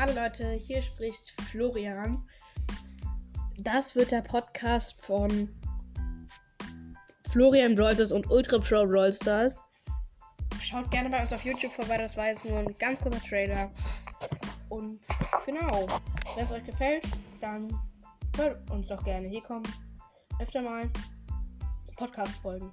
Hallo Leute, hier spricht Florian. Das wird der Podcast von Florian Brawlstars und Ultra Pro Brawlstars. Schaut gerne bei uns auf YouTube vorbei, das war jetzt nur ein ganz kurzer Trailer. Und genau, wenn es euch gefällt, dann hört uns doch gerne. Hier kommen öfter mal Podcast-Folgen.